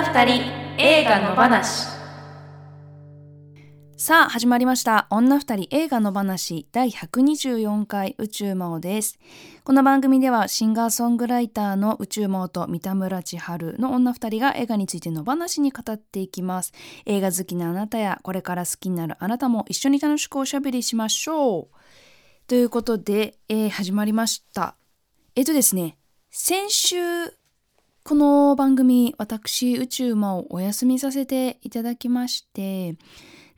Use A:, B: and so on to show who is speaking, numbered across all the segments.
A: 女二人映画の話。
B: さあ始まりました。女二人映画の話。第124回宇宙魔王です。この番組ではシンガーソングライターの宇宙魔王と三田村千春の女二人が映画についての話に語っていきます。映画好きなあなたやこれから好きになるあなたも一緒に楽しくおしゃべりしましょう。ということで、えー、始まりました。えっ、とですね先週この番組私宇宙魔をお休みさせていただきまして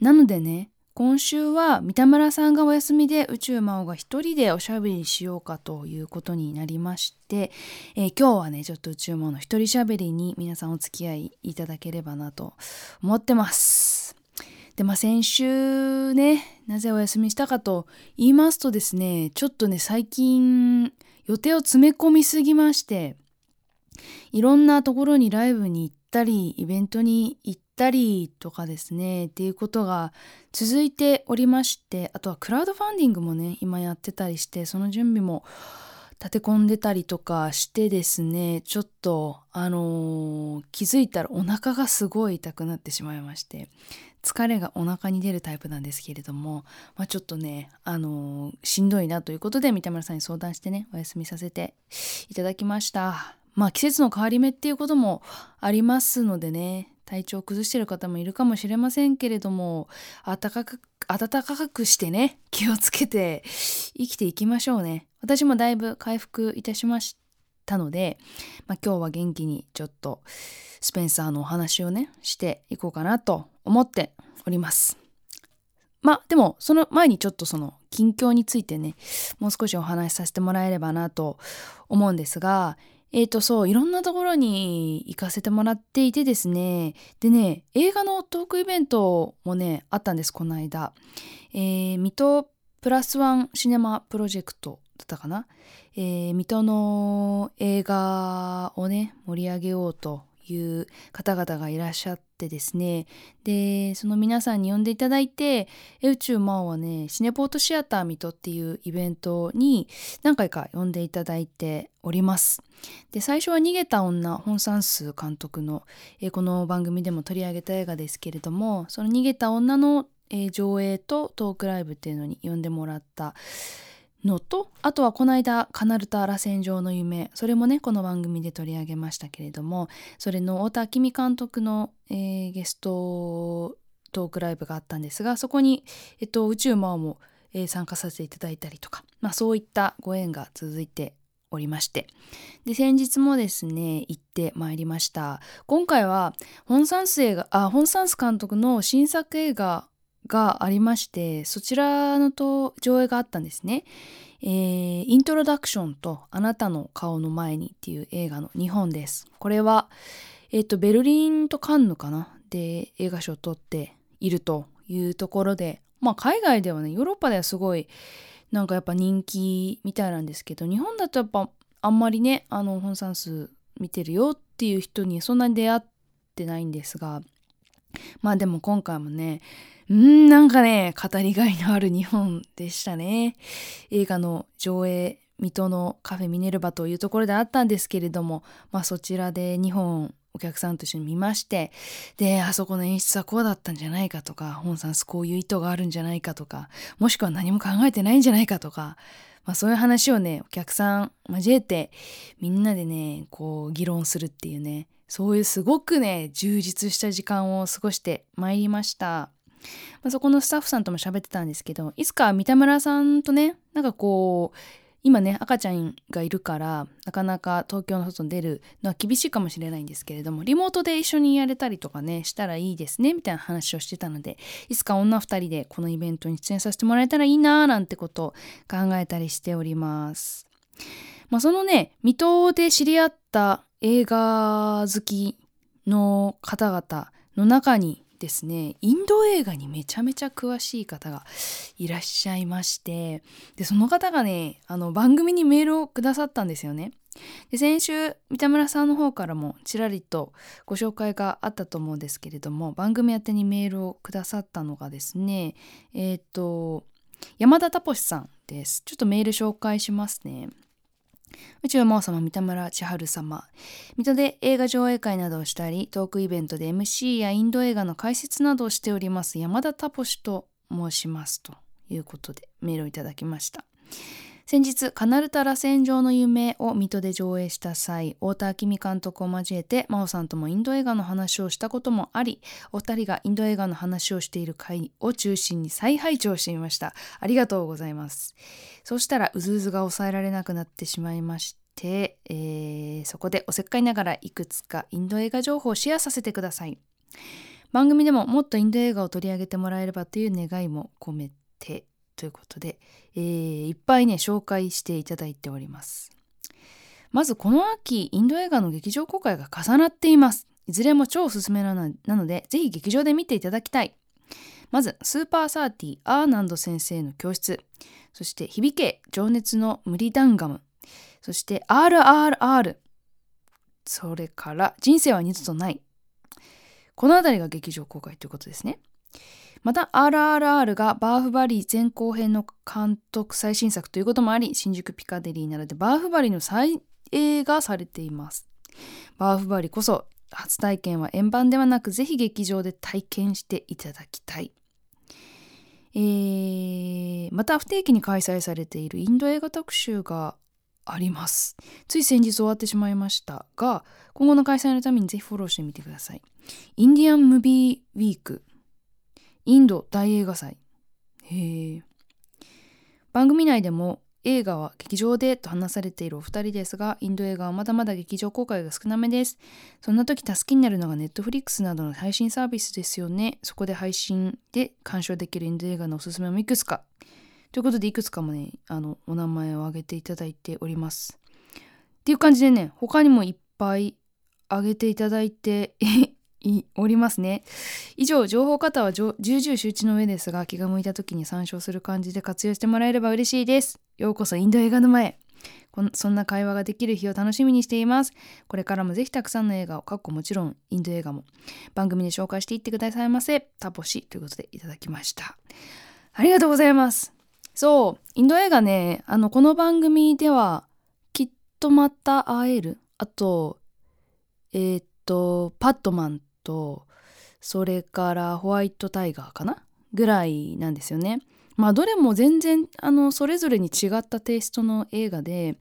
B: なのでね今週は三田村さんがお休みで宇宙魔王が一人でおしゃべりしようかということになりまして、えー、今日はねちょっと宇宙魔王の一人しゃべりに皆さんお付き合いいただければなと思ってます。でまあ先週ねなぜお休みしたかと言いますとですねちょっとね最近予定を詰め込みすぎましていろんなところにライブに行ったりイベントに行ったりとかですねっていうことが続いておりましてあとはクラウドファンディングもね今やってたりしてその準備も立て込んでたりとかしてですねちょっとあのー、気づいたらお腹がすごい痛くなってしまいまして疲れがお腹に出るタイプなんですけれども、まあ、ちょっとね、あのー、しんどいなということで三田村さんに相談してねお休みさせていただきました。まあ季節の変わり目っていうこともありますのでね。体調を崩してる方もいるかもしれませんけれども暖かく暖かくしてね気をつけて生きていきましょうね。私もだいぶ回復いたしましたので、まあ、今日は元気にちょっとスペンサーのお話をねしていこうかなと思っております。まあでもその前にちょっとその近況についてねもう少しお話しさせてもらえればなと思うんですがえっ、ー、とそういろんなところに行かせてもらっていてですね。でね映画のトークイベントもねあったんですこの間、えー、水戸プラスワンシネマプロジェクトだったかな、えー、水戸の映画をね盛り上げようという方々がいらっしゃってですね。でその皆さんに呼んでいただいて宇宙魔王はねシネポートシアター水戸っていうイベントに何回か呼んでいただいております。で最初は逃げた女本山数監督の、えこの番組でも取り上げた映画ですけれどもその逃げた女の、え上映とトークライブっていうのに呼んでもらったのとあとはこの間カナルタ螺旋状の夢。それもねこの番組で取り上げましたけれども。それの太田明美監督の、えー、ゲストトークライブがあったんですがそこに、えっと、宇宙魔王も、えー、参加させていただいたりとか、まあ、そういったご縁が続いておりまして。で先日もですね行ってまいりました。今回は本サンス映画あ本サンス監督の新作映画がありましてそちらのと上映があったんですね。えー、イントロダクションとあなたの顔の前にっていう映画の2本です。これは、えっ、ー、と、ベルリンとカンヌかな？で映画賞を取っているというところで、まあ海外ではね、ヨーロッパではすごいなんかやっぱ人気みたいなんですけど、日本だとやっぱあんまりね、あの本算数見てるよっていう人にそんなに出会ってないんですが、まあでも今回もね、うんなんかね、語りがいのある日本でしたね。映画の上映、水戸のカフェミネルバというところであったんですけれども、まあそちらで2本お客さんと一緒に見まして、で、あそこの演出はこうだったんじゃないかとか、本さんこういう意図があるんじゃないかとか、もしくは何も考えてないんじゃないかとか、まあそういう話をね、お客さん交えて、みんなでね、こう議論するっていうね、そういうすごくね、充実した時間を過ごしてまいりました。まあ、そこのスタッフさんとも喋ってたんですけどいつか三田村さんとねなんかこう今ね赤ちゃんがいるからなかなか東京の外に出るのは厳しいかもしれないんですけれどもリモートで一緒にやれたりとかねしたらいいですねみたいな話をしてたのでいつか女2人でこのイベントに出演させてもらえたらいいなーなんてことを考えたりしております。まあ、そのね水戸で知り合った映画好きの方々の中にですねインド映画にめちゃめちゃ詳しい方がいらっしゃいましてでその方がねあの番組にメールをくださったんですよね。で先週三田村さんの方からもちらりとご紹介があったと思うんですけれども番組宛てにメールをくださったのがですねえっ、ー、と山田タポシさんですちょっとメール紹介しますね宇宙魔王様三田村千春様。水戸で映画上映会などをしたりトークイベントで MC やインド映画の解説などをしております山田タポシと申しますということでメールをいただきました。先日カナルタ螺旋状の夢を水戸で上映した際太田明美監督を交えて真央さんともインド映画の話をしたこともありお二人がインド映画の話をしている回を中心に再拝聴してみました。ありがとうございます。そうしたらうずうずが抑えられなくなってしまいまして、えーそこでおせっかいながらいくつかインド映画情報をシェアさせてください。番組でももっとインド映画を取り上げてもらえればという願いも込めてということで、えーいっぱいね紹介していただいております。まずこの秋インド映画の劇場公開が重なっています。いずれも超おすすめなのでぜひ劇場で見ていただきたい。まずスーパーサーティーアーナンド先生の教室。そして響け情熱の無理ダンガム。そして RRR それから人生は二度とない。この辺りが劇場公開ということですね。また RRR がバーフバリー前後編の監督最新作ということもあり新宿ピカデリーなどでバーフバリーの再映がされています。バーフバリーこそ初体験は円盤ではなくぜひ劇場で体験していただきたい。えーまた不定期に開催されているインド映画特集があります。つい先日終わってしまいましたが今後の開催のためにぜひフォローしてみてください。インディアンムビーウィーク。インド大映画祭。へえ。番組内でも映画は劇場でと話されているお二人ですがインド映画はまだまだ劇場公開が少なめです。そんな時助けになるのがネットフリックスなどの配信サービスですよね。そこで配信で鑑賞できるインド映画のおすすめもいくつか。ということでいくつかもねあのお名前を挙げていただいております。っていう感じでね他にもいっぱい挙げていただいておりますね。以上情報型は重々周知の上ですが気が向いた時に参照する感じで活用してもらえれば嬉しいです。ようこそインド映画の前。そんな会話ができる日を楽しみにしています。これからもぜひたくさんの映画をかっこもちろんインド映画も番組で紹介していってくださいませ。タポシということでいただきました。ありがとうございます。そうインド映画ねあのこの番組ではきっとまた会える。あとえーっとパットマンとそれからホワイトタイガーかな？ぐらいなんですよね。まあどれも全然あのそれぞれに違ったテイストの映画で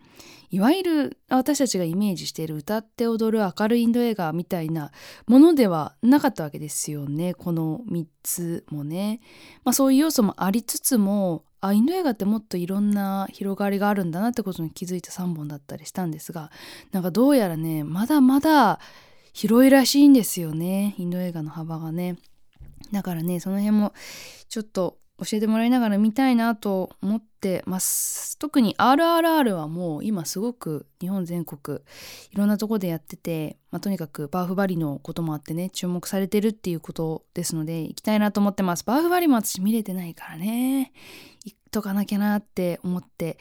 B: いわゆる私たちがイメージしている歌って踊る明るいインド映画みたいなものではなかったわけですよねこの3つもね。まあそういう要素もありつつもあインド映画ってもっといろんな広がりがあるんだなってことに気づいた3本だったりしたんですがなんかどうやらねまだまだ広いらしいんですよね。インド映画の幅がね。だからねその辺もちょっと教えてもらいながら見たいなと思ってます。特に RRR はもう今すごく日本全国いろんなとこでやってて、まあ、とにかくバーフバリのこともあってね注目されてるっていうことですので行きたいなと思ってます。バーフバリも私見れてないからね。行っとかなきゃなって思って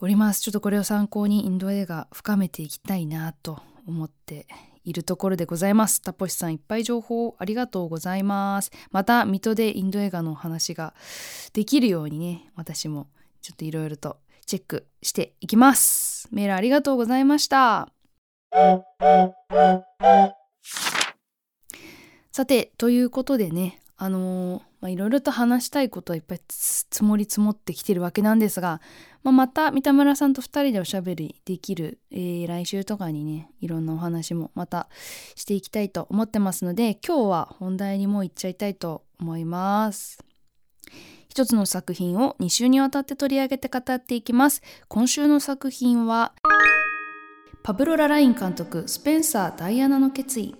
B: おります。ちょっとこれを参考にインド映画深めていきたいなと思っているところでございます。タポシさんいっぱい情報ありがとうございます。また水戸でインド映画の話ができるようにね、私もちょっといろいろとチェックしていきます。メールありがとうございました。さて、ということでね、あのー、いろいろと話したいことはいっぱいつ積もり積もってきてるわけなんですが、まあ、また三田村さんと2人でおしゃべりできる、えー来週とかにねいろんなお話もまたしていきたいと思ってますので今日は本題にもう行っちゃいたいと思います。一つの作品を2週にわたって取り上げて語っていきます。今週の作品はパブロ・ラライン監督スペンサー・ダイアナの決意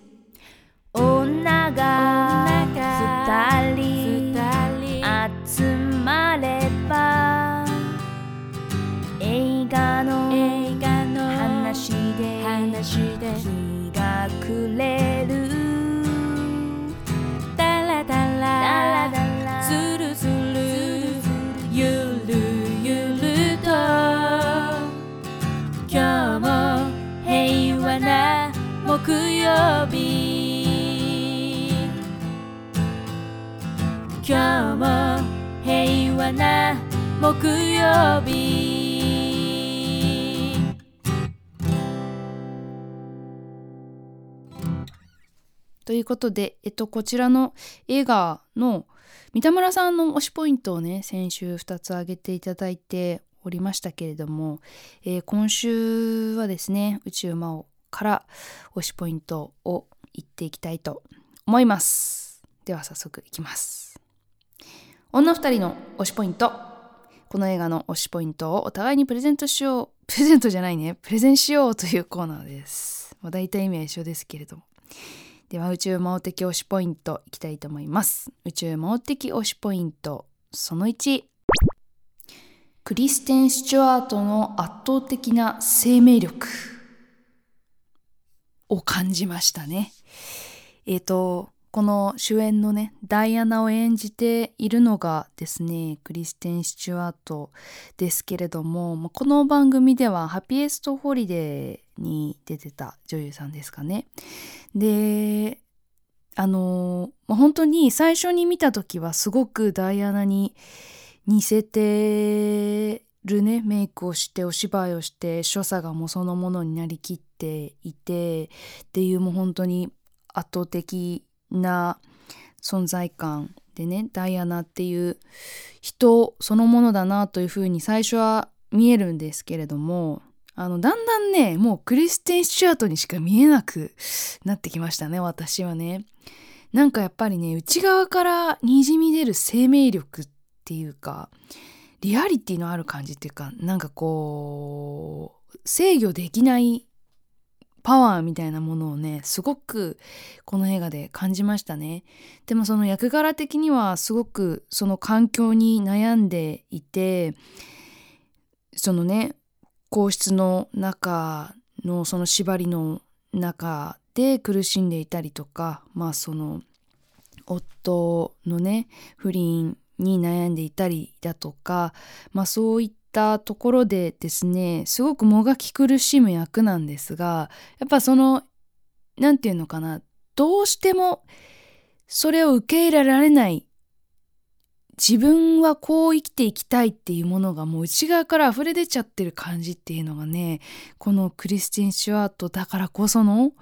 A: 女が二人
B: いうことで、えっと、こちらの映画の三田村さんの推しポイントをね先週2つ挙げていただいておりましたけれども、えー、今週はですね宇宙魔王から推しポイントを言っていきたいと思います。では早速いきます。女二人の推しポイント。この映画の推しポイントをお互いにプレゼントしよう。プレゼントじゃないね。プレゼンしようというコーナーです、まあ、大体意味は一緒ですけれども。では宇宙魔王的推しポイントいきたいと思います。宇宙魔王的推しポイントその1クリステン・スチュワートの圧倒的な生命力。を感じましたね。えっ、ー、と、この主演のね、ダイアナを演じているのがですね、クリステン・スチュワートですけれども、この番組ではハピエスト・ホリデーに出てた女優さんですかね。で、あの、本当に最初に見た時はすごくダイアナに似せてるねメイクをしてお芝居をして所作がもうそのものになりきっていてっていうもう本当に圧倒的な存在感でねダイアナっていう人そのものだなというふうに最初は見えるんですけれどもあのだんだんねもうクリステン・スチュアートにしか見えなくなってきましたね私はね。なんかやっぱりね内側からにじみ出る生命力っていうかリアリティのある感じっていうかなんかこう制御できないパワーみたいなものをねすごくこの映画で感じましたねでもその役柄的にはすごくその環境に悩んでいてそのね皇室の中のその縛りの中で苦しんでいたりとかまあその夫のね不倫に悩んでいたりだとか、まあ、そういったところでですねすごくもがき苦しむ役なんですがやっぱその何て言うのかなどうしてもそれを受け入れられない自分はこう生きていきたいっていうものがもう内側から溢れ出ちゃってる感じっていうのがねこのクリスティン・シュワートだからこその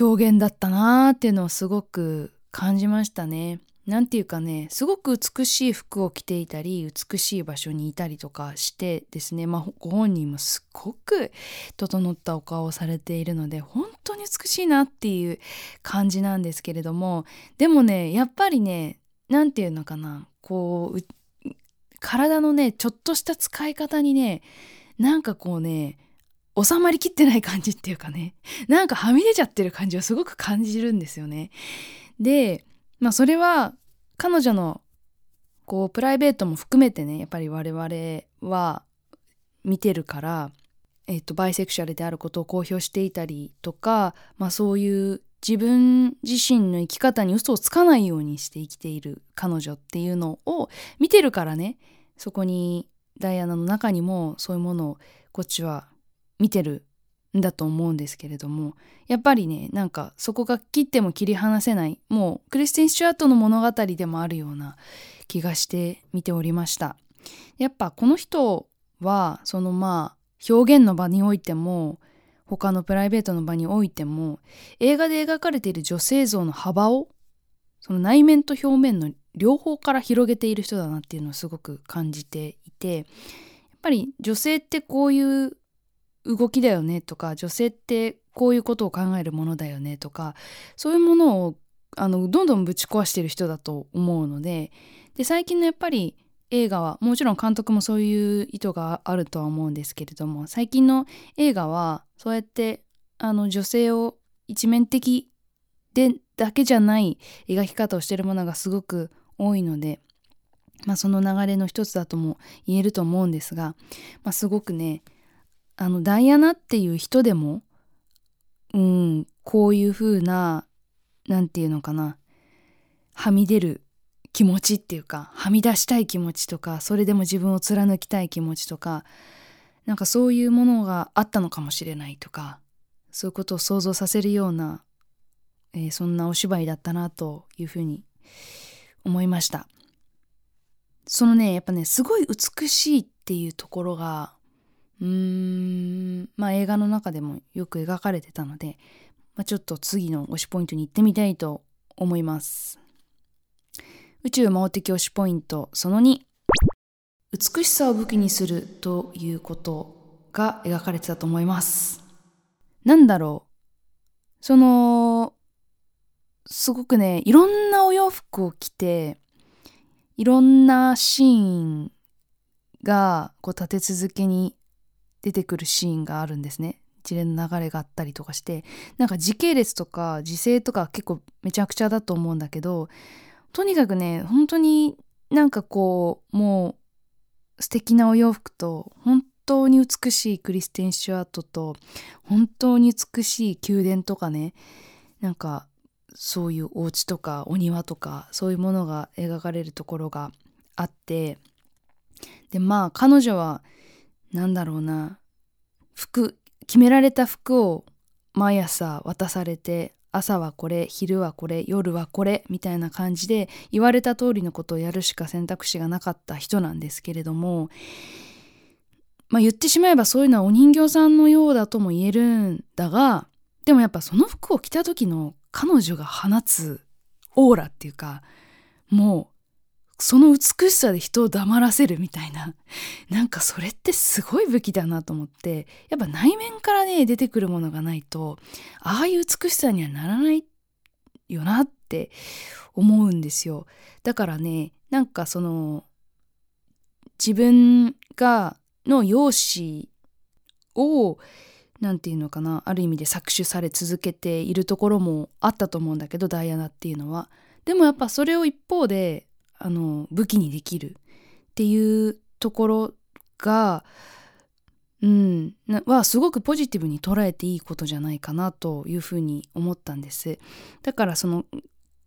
B: 表現だったなーっていうのをすごく感じましたね。何て言うかねすごく美しい服を着ていたり美しい場所にいたりとかしてですね、まあ、ご本人もすっごく整ったお顔をされているので本当に美しいなっていう感じなんですけれどもでもねやっぱりね何て言うのかなこう体のねちょっとした使い方にねなんかこうね収まりきってない感じっていうかね なんかはみ出ちゃってる感じをすごく感じるんですよね。でまあそれは彼女のこうプライベートも含めてねやっぱり我々は見てるから、えっと、バイセクシャルであることを公表していたりとか、まあ、そういう自分自身の生き方に嘘をつかないようにして生きている彼女っていうのを見てるからね。そこにダイアナの中にもそういうものをこっちは見てるんだと思うんですけれども。やっぱりねなんかそこが切っても切り離せないもうクリスティン・シュアートの物語でもあるような気がして見ておりました。やっぱこの人はそのまあ表現の場においても他のプライベートの場においても映画で描かれている女性像の幅をその内面と表面の両方から広げている人だなっていうのをすごく感じていてやっぱり女性ってこういう動きだよねとか女性ってこういうことを考えるものだよねとかそういうものをあのどんどんぶち壊してる人だと思うのでで最近のやっぱり映画はもちろん監督もそういう意図があるとは思うんですけれども最近の映画はそうやってあの女性を一面的でだけじゃない描き方をしてるものがすごく多いので、まあ、その流れの一つだとも言えると思うんですが、まあ、すごくねあのダイアナっていう人でもうんこういう風な何て言うのかなはみ出る気持ちっていうかはみ出したい気持ちとかそれでも自分を貫きたい気持ちとかなんかそういうものがあったのかもしれないとかそういうことを想像させるような、えー、そんなお芝居だったなというふうに思いました。そのねやっぱねすごい美しいっていうところがうーんまあ映画の中でもよく描かれてたのでまあ、ちょっと次の推しポイントに行ってみたいと思います。宇宙魔王的推しポイントその2美しさを武器にするということが描かれてたと思います。なんだろう。そのすごくねいろんなお洋服を着ていろんなシーンがこう立て続けに出てくるシーンがあるんですね。一連の流れがあったりとかして。なんか時系列とか時勢とか結構めちゃくちゃだと思うんだけどとにかくね本当になんかこうもう素敵なお洋服と本当に美しいクリステン・シュワートと本当に美しい宮殿とかねなんかそういうお家とかお庭とかそういうものが描かれるところがあってでまあ彼女は何だろうな服決められた服を毎朝渡されて朝はこれ昼はこれ夜はこれみたいな感じで言われた通りのことをやるしか選択肢がなかった人なんですけれどもまあ言ってしまえばそういうのはお人形さんのようだとも言えるんだがでもやっぱその服を着た時の彼女が放つオーラっていうかもうその美しさで人を黙らせるみたいな。なんかそれってすごい武器だなと思って。やっぱ内面からね出てくるものがないとああいう美しさにはならないよなって思うんですよ。だからねなんかその自分がの容姿を何て言うのかなある意味で搾取され続けているところもあったと思うんだけどダイアナっていうのは。でもやっぱそれを一方であの武器にできるっていうところがうんはすごくポジティブに捉えていいことじゃないかなというふうに思ったんです。だからその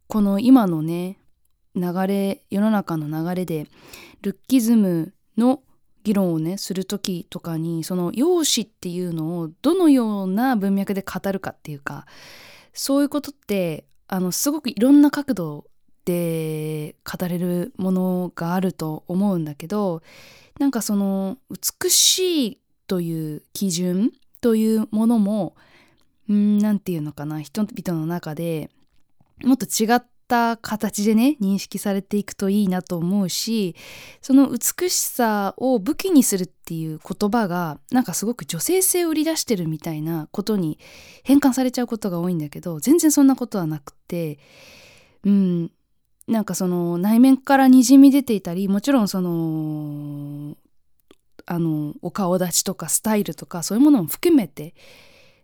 B: この今のね流れ世の中の流れでルッキズムの議論をねする時とかにその容姿っていうのをどのような文脈で語るかっていうかそういうことってあのすごくいろんな角度で語れるものがあると思うんだけどなんかその美しいという基準というものも何て言うのかな人々の中でもっと違った形でね認識されていくといいなと思うしその美しさを武器にするっていう言葉がなんかすごく女性性を売り出してるみたいなことに変換されちゃうことが多いんだけど全然そんなことはなくてうんなんかその内面からにじみ出ていたりもちろんそのあのお顔立ちとかスタイルとかそういうものも含めて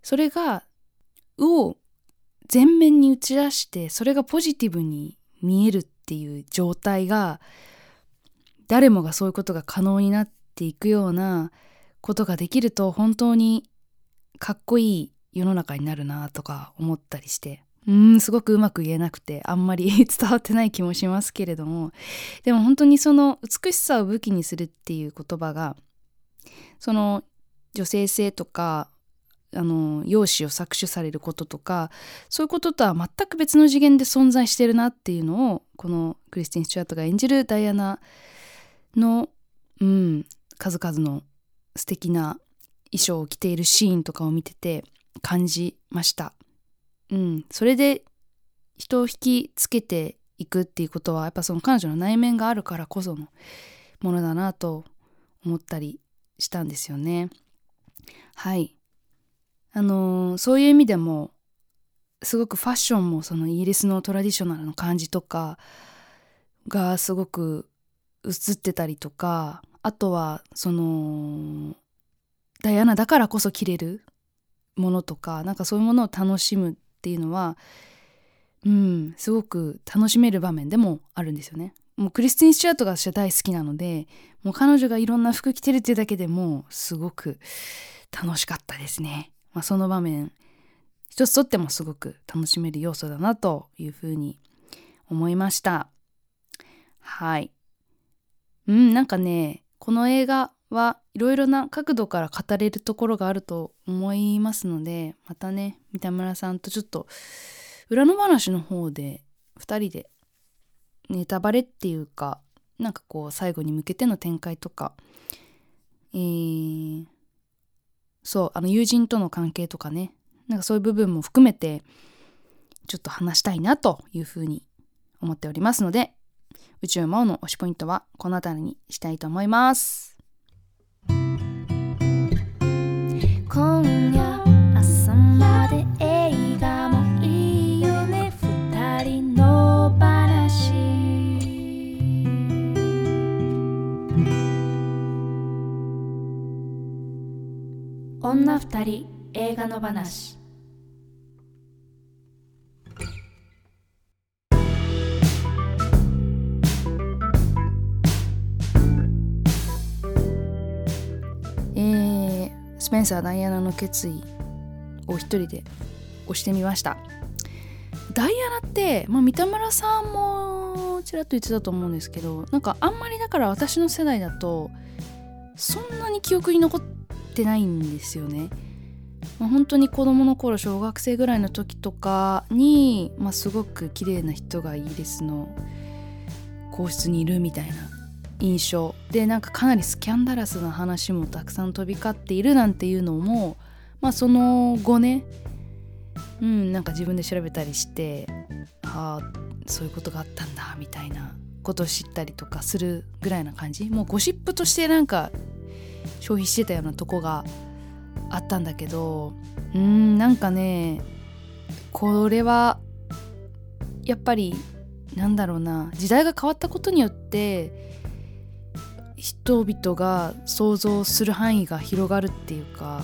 B: それがを前面に打ち出してそれがポジティブに見えるっていう状態が誰もがそういうことが可能になっていくようなことができると本当にかっこいい世の中になるなとか思ったりして。うんすごくうまく言えなくてあんまり 伝わってない気もしますけれどもでも本当にその美しさを武器にするっていう言葉がその女性性とかあの容姿を搾取されることとかそういうこととは全く別の次元で存在してるなっていうのをこのクリスティン・スチュアートが演じるダイアナの、うん、数々の素敵な衣装を着ているシーンとかを見てて感じました。うん、それで人を引きつけていくっていうことはやっぱその彼女の内面があるからこそのものだなと思ったりしたんですよね。はいあのー、そういう意味でもすごくファッションもそのイギリスのトラディショナルの感じとかがすごく映ってたりとかあとはそのダイアナだからこそ着れるものとかなんかそういうものを楽しむっていうのはうんすごく楽しめる場面でもあるんですよね。もうクリスティン・スチュアートが私は大好きなのでもう彼女がいろんな服着てるっていうだけでもすごく楽しかったですね。まあ、その場面一つとってもすごく楽しめる要素だなというふうに思いましたはいうんなんかねこの映画はいろいろな角度から語れるところがあると思いますのでまたね三田村さんとちょっと裏の話の方で2人でネタバレっていうかなんかこう最後に向けての展開とかえー、そうあの友人との関係とかねなんかそういう部分も含めてちょっと話したいなというふうに思っておりますので宇宙魔王の推しポイントはこの辺りにしたいと思います。
A: 今夜朝まで映画もいいよね。二人の話。女二人映画の話。
B: スペンサー・ダイアナの決意を一人で押してみました。ダイアナって、まあ、三田村さんもちらっと言ってたと思うんですけどなんかあんまりだから私の世代だとそんなに記憶に残ってないんですよね、まあ、本当に子供の頃小学生ぐらいの時とかに、まあ、すごく綺麗な人がイギリスの皇室にいるみたいな。印象。でなんかかなりスキャンダラスな話もたくさん飛び交っているなんていうのもまあその後ね。うんなんか自分で調べたりしてああそういうことがあったんだみたいなことを知ったりとかするぐらいな感じ。もうゴシップとしてなんか消費してたようなとこがあったんだけどうんなんかねこれはやっぱりなんだろうな時代が変わったことによって人々が想像する範囲が広がるっていうか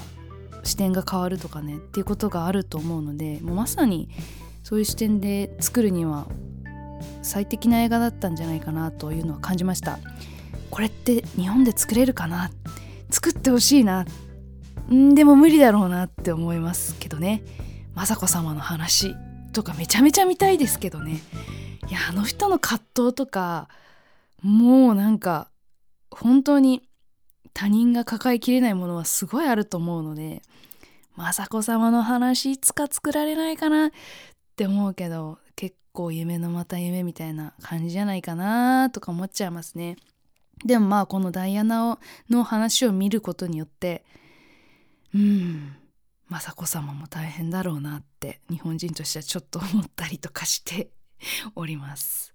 B: 視点が変わるとかねっていうことがあると思うのでもうまさにそういう視点で作るには最適な映画だったんじゃないかなというのは感じました。これって日本で作れるかな？作ってほしいな？んでも無理だろうなって思いますけどね。雅子様の話とかめちゃめちゃ見たいですけどね。いやあの人の葛藤とかもうなんか本当に他人が抱えきれないものはすごいあると思うので雅子様の話いつか作られないかなって思うけど結構夢のまた夢みたいな感じじゃないかなとか思っちゃいますね。でもまあこのダイアナの話を見ることによってうん雅子様も大変だろうなって日本人としてはちょっと思ったりとかしております。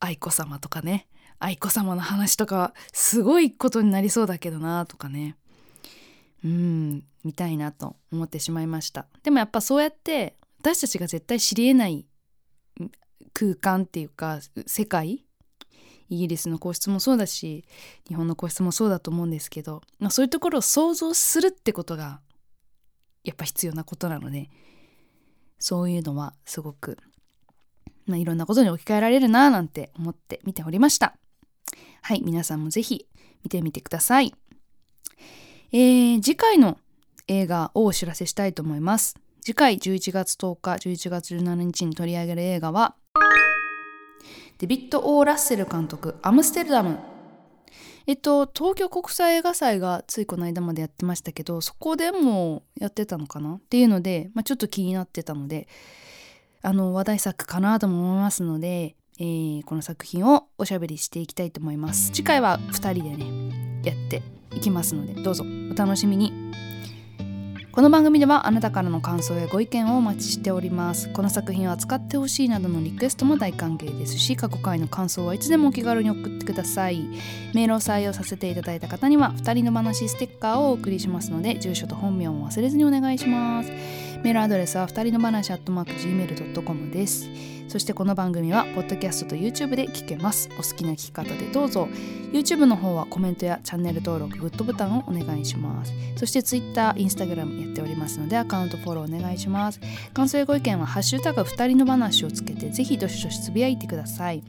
B: 愛子様とかね。愛子様の話とかすごいことになりそうだけどなとかね。うん見たいなと思ってしまいました。でもやっぱそうやって私たちが絶対知りえない空間っていうか世界イギリスの皇室もそうだし日本の皇室もそうだと思うんですけど、まあ、そういうところを想像するってことがやっぱ必要なことなのでそういうのはすごく、まあ、いろんなことに置き換えられるななんて思って見ておりました。はい皆さんもぜひ見てみてください。えー、次回の映画をお知らせしたいと思います。次回11月10日11月17日に取り上げる映画はデビッド・オー・ラッセル監督アムステルダム。えっと東京国際映画祭がついこの間までやってましたけどそこでもやってたのかな？っていうので、まあ、ちょっと気になってたのであの話題作かなとも思いますので、えー、この作品をおしゃべりしていきたいと思います。次回は2人でねやっていきますのでどうぞお楽しみに。この番組ではあなたからの感想やご意見をお待ちしております。この作品を扱ってほしいなどのリクエストも大歓迎ですし過去回の感想はいつでもお気軽に送ってください。メールを採用させていただいた方には2人の話ステッカーをお送りしますので住所と本名も忘れずにお願いします。メールアドレスは2人の話 at mark gmail.com です。そしてこの番組はポッドキャストと YouTube で聞けます。お好きな聞き方でどうぞ。YouTube の方はコメントやチャンネル登録グッドボタンをお願いします。そして Twitter、Instagram やっておりますのでアカウントフォローお願いします。感想やご意見はハッシュタグ2人の話をつけてぜひどしどしつぶやいてください。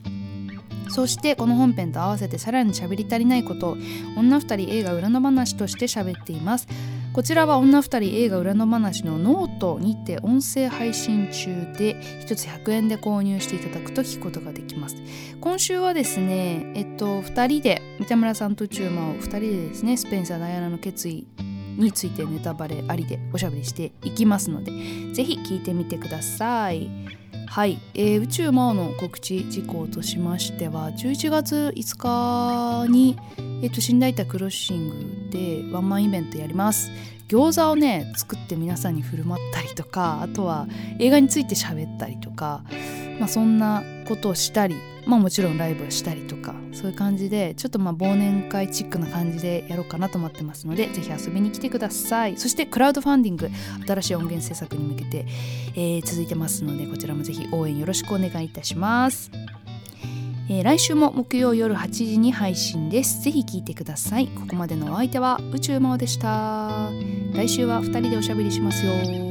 B: そしてこの本編と合わせてさらに喋り足りないことを女二人映画裏の話として喋っています。こちらは女二人映画裏の話のノートにて音声配信中で1つ100円で購入していただくと聞くことができます。今週はですねえっと2人で三田村さんとチューマを2人でですねスペンサー・ダイアナの決意についてネタバレありでおしゃべりしていきますのでぜひ聞いてみてください。はい、えー宇宙魔王の告知事項としましては11月5日に、えー、と新大田クロッシングでワンマンイベントやります。餃子をね作って皆さんに振る舞ったりとかあとは映画について喋ったりとか、まあ、そんなことをしたりまあもちろんライブをしたりとかそういう感じでちょっとまあ忘年会チックな感じでやろうかなと思ってますのでぜひ遊びに来てくださいそしてクラウドファンディング新しい音源制作に向けて、えー、続いてますのでこちらもぜひ応援よろしくお願いいたしますえー、来週も木曜夜8時に配信です。ぜひ聞いてください。ここまでのお相手は宇宙魔王でした。来週は2人でおしゃべりしますよ。